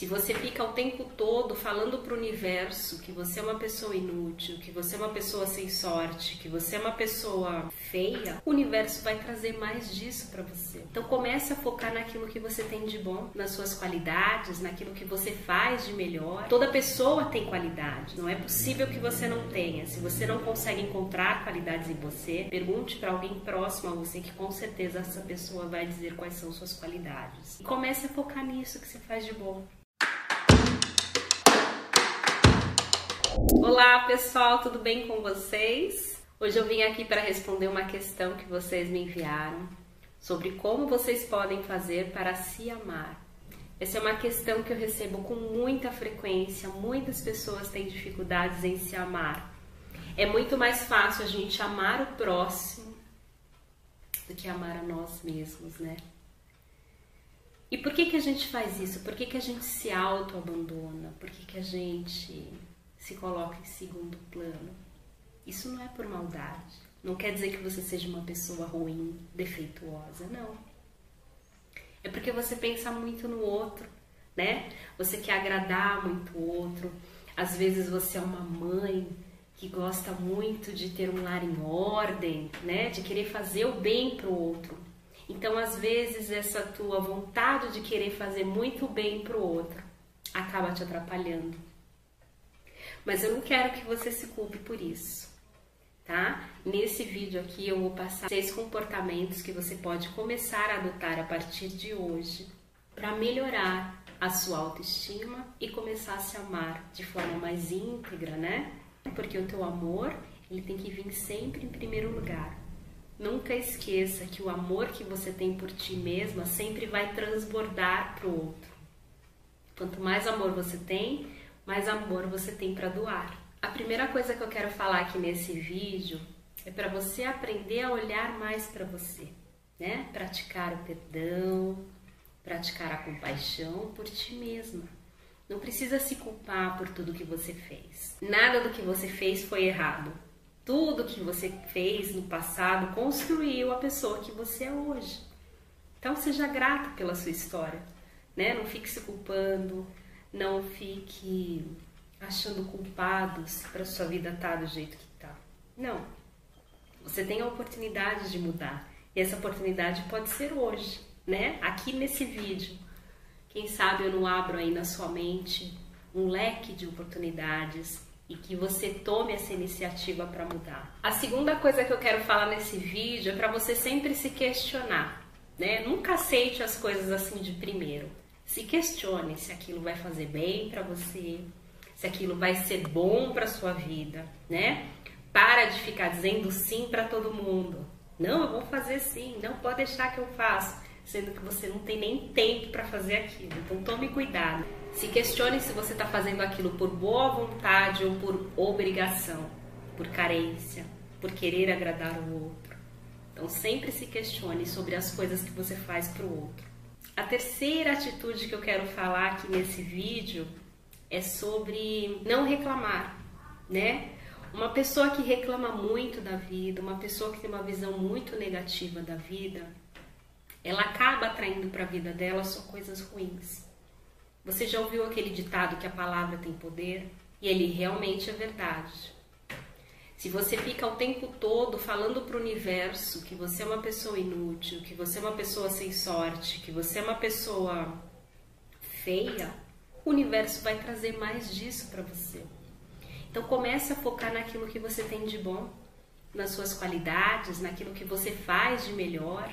Se você fica o tempo todo falando para o universo que você é uma pessoa inútil, que você é uma pessoa sem sorte, que você é uma pessoa feia, o universo vai trazer mais disso para você. Então comece a focar naquilo que você tem de bom, nas suas qualidades, naquilo que você faz de melhor. Toda pessoa tem qualidade. Não é possível que você não tenha. Se você não consegue encontrar qualidades em você, pergunte para alguém próximo a você que com certeza essa pessoa vai dizer quais são suas qualidades. E comece a focar nisso que você faz de bom. Olá pessoal, tudo bem com vocês? Hoje eu vim aqui para responder uma questão que vocês me enviaram sobre como vocês podem fazer para se amar. Essa é uma questão que eu recebo com muita frequência. Muitas pessoas têm dificuldades em se amar. É muito mais fácil a gente amar o próximo do que amar a nós mesmos, né? E por que, que a gente faz isso? Por que, que a gente se auto-abandona? Por que, que a gente se coloca em segundo plano? Isso não é por maldade. Não quer dizer que você seja uma pessoa ruim, defeituosa, não. É porque você pensa muito no outro, né? Você quer agradar muito o outro. Às vezes você é uma mãe que gosta muito de ter um lar em ordem, né? De querer fazer o bem para o outro. Então, às vezes, essa tua vontade de querer fazer muito bem para o outro acaba te atrapalhando. Mas eu não quero que você se culpe por isso, tá? Nesse vídeo aqui eu vou passar seis comportamentos que você pode começar a adotar a partir de hoje para melhorar a sua autoestima e começar a se amar de forma mais íntegra, né? Porque o teu amor, ele tem que vir sempre em primeiro lugar. Nunca esqueça que o amor que você tem por ti mesma sempre vai transbordar para o outro. Quanto mais amor você tem, mais amor você tem para doar. A primeira coisa que eu quero falar aqui nesse vídeo é para você aprender a olhar mais para você, né? Praticar o perdão, praticar a compaixão por ti mesma. Não precisa se culpar por tudo que você fez. Nada do que você fez foi errado tudo que você fez no passado construiu a pessoa que você é hoje. Então seja grata pela sua história, né? Não fique se culpando, não fique achando culpados para sua vida estar tá do jeito que está. Não. Você tem a oportunidade de mudar. E essa oportunidade pode ser hoje, né? Aqui nesse vídeo. Quem sabe eu não abro aí na sua mente um leque de oportunidades e que você tome essa iniciativa para mudar. A segunda coisa que eu quero falar nesse vídeo é para você sempre se questionar, né? Nunca aceite as coisas assim de primeiro. Se questione se aquilo vai fazer bem para você, se aquilo vai ser bom para sua vida, né? Para de ficar dizendo sim para todo mundo. Não, eu vou fazer sim, não pode deixar que eu faça, sendo que você não tem nem tempo para fazer aquilo. Então tome cuidado. Se questione se você está fazendo aquilo por boa vontade ou por obrigação, por carência, por querer agradar o outro. Então sempre se questione sobre as coisas que você faz para o outro. A terceira atitude que eu quero falar aqui nesse vídeo é sobre não reclamar, né? Uma pessoa que reclama muito da vida, uma pessoa que tem uma visão muito negativa da vida, ela acaba atraindo para a vida dela só coisas ruins. Você já ouviu aquele ditado que a palavra tem poder? E ele realmente é verdade. Se você fica o tempo todo falando para o universo que você é uma pessoa inútil, que você é uma pessoa sem sorte, que você é uma pessoa feia, o universo vai trazer mais disso para você. Então comece a focar naquilo que você tem de bom, nas suas qualidades, naquilo que você faz de melhor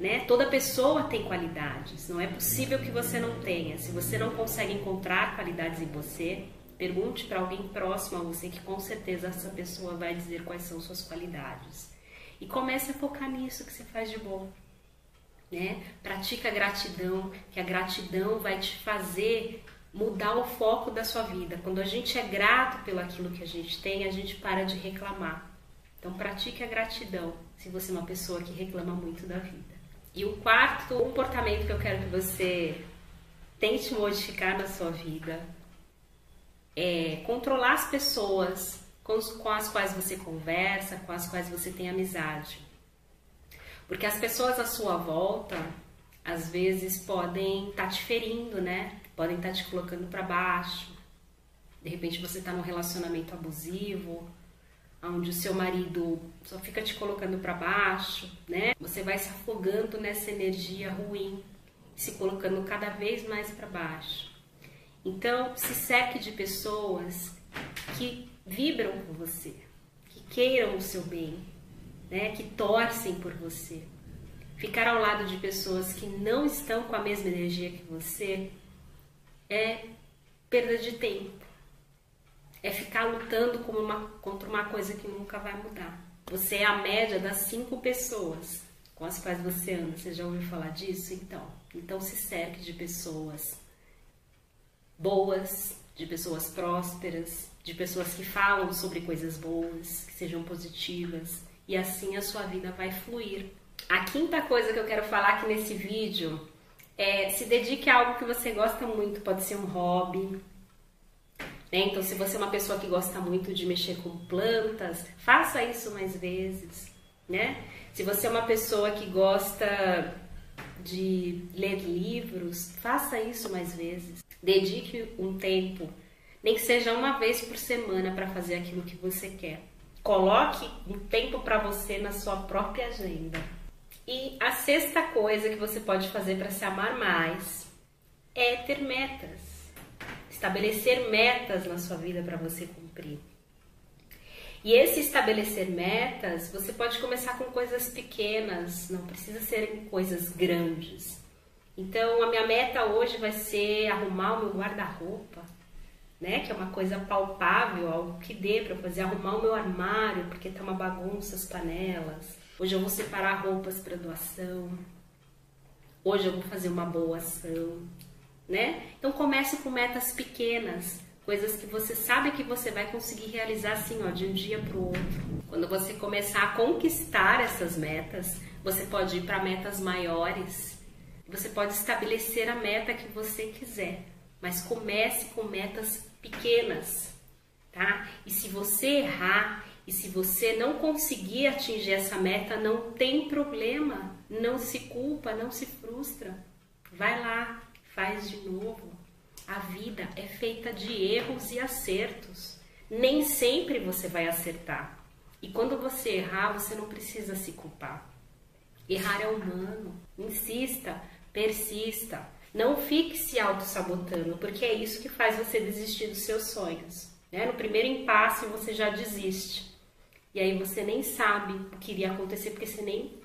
né? Toda pessoa tem qualidades, não é possível que você não tenha. Se você não consegue encontrar qualidades em você, pergunte para alguém próximo a você que com certeza essa pessoa vai dizer quais são suas qualidades. E comece a focar nisso que você faz de bom. Né? Pratica a gratidão, que a gratidão vai te fazer mudar o foco da sua vida. Quando a gente é grato pelo aquilo que a gente tem, a gente para de reclamar. Então pratique a gratidão, se você é uma pessoa que reclama muito da vida. E o quarto comportamento que eu quero que você tente modificar na sua vida é controlar as pessoas com, as quais você conversa, com as quais você tem amizade. Porque as pessoas à sua volta, às vezes, podem estar tá te ferindo, né? podem estar te colocando para baixo. De repente você está num relacionamento abusivo, onde o seu marido só fica te colocando para baixo, né? Você vai se afogando nessa energia ruim, se colocando cada vez mais para baixo. Então, se seque de pessoas que vibram com você, que queiram o seu bem, né? Que torcem por você. Ficar ao lado de pessoas que não estão com a mesma energia que você é perda de tempo é ficar lutando uma, contra uma coisa que nunca vai mudar. Você é a média das cinco pessoas com as quais você anda. Você já ouviu falar disso? Então, então se cerque de pessoas boas, de pessoas prósperas, de pessoas que falam sobre coisas boas, que sejam positivas, e assim a sua vida vai fluir. A quinta coisa que eu quero falar aqui nesse vídeo é se dedique a algo que você gosta muito, pode ser um hobby, né? Então, se você é uma pessoa que gosta muito de mexer com plantas, faça isso mais vezes. Né? Se você é uma pessoa que gosta de ler livros, faça isso mais vezes. Dedique um tempo, nem que seja uma vez por semana, para fazer aquilo que você quer. Coloque um tempo para você na sua própria agenda. E a sexta coisa que você pode fazer para se amar mais é ter metas estabelecer metas na sua vida para você cumprir. E esse estabelecer metas, você pode começar com coisas pequenas, não precisa ser coisas grandes. Então, a minha meta hoje vai ser arrumar o meu guarda-roupa, né? Que é uma coisa palpável, algo que dê para fazer, arrumar o meu armário, porque tá uma bagunça as panelas. Hoje eu vou separar roupas para doação. Hoje eu vou fazer uma boa ação né? Então comece com metas pequenas, coisas que você sabe que você vai conseguir realizar assim, ó, de um dia para o outro. Quando você começar a conquistar essas metas, você pode ir para metas maiores. Você pode estabelecer a meta que você quiser, mas comece com metas pequenas, tá? E se você errar e se você não conseguir atingir essa meta, não tem problema, não se culpa, não se frustra. Vai lá, faz de novo. A vida é feita de erros e acertos. Nem sempre você vai acertar. E quando você errar, você não precisa se culpar. Errar é humano. Insista, persista. Não fique se auto-sabotando, porque é isso que faz você desistir dos seus sonhos. Né? No primeiro impasse, você já desiste. E aí você nem sabe o que iria acontecer, porque você nem,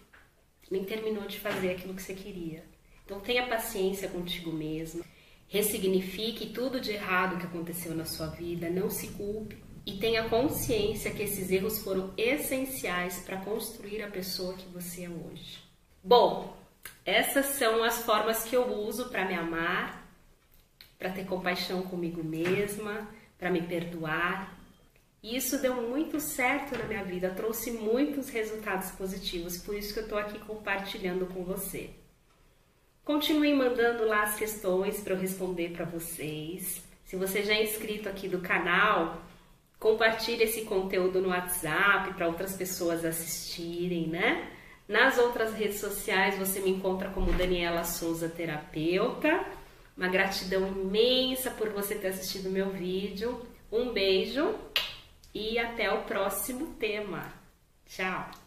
nem terminou de fazer aquilo que você queria. Então tenha paciência contigo mesmo, ressignifique tudo de errado que aconteceu na sua vida, não se culpe e tenha consciência que esses erros foram essenciais para construir a pessoa que você é hoje. Bom, essas são as formas que eu uso para me amar, para ter compaixão comigo mesma, para me perdoar. E isso deu muito certo na minha vida, trouxe muitos resultados positivos, por isso que eu estou aqui compartilhando com você. Continue mandando lá as questões para eu responder para vocês. Se você já é inscrito aqui do canal, compartilhe esse conteúdo no WhatsApp para outras pessoas assistirem, né? Nas outras redes sociais você me encontra como Daniela Souza Terapeuta. Uma gratidão imensa por você ter assistido meu vídeo. Um beijo e até o próximo tema. Tchau!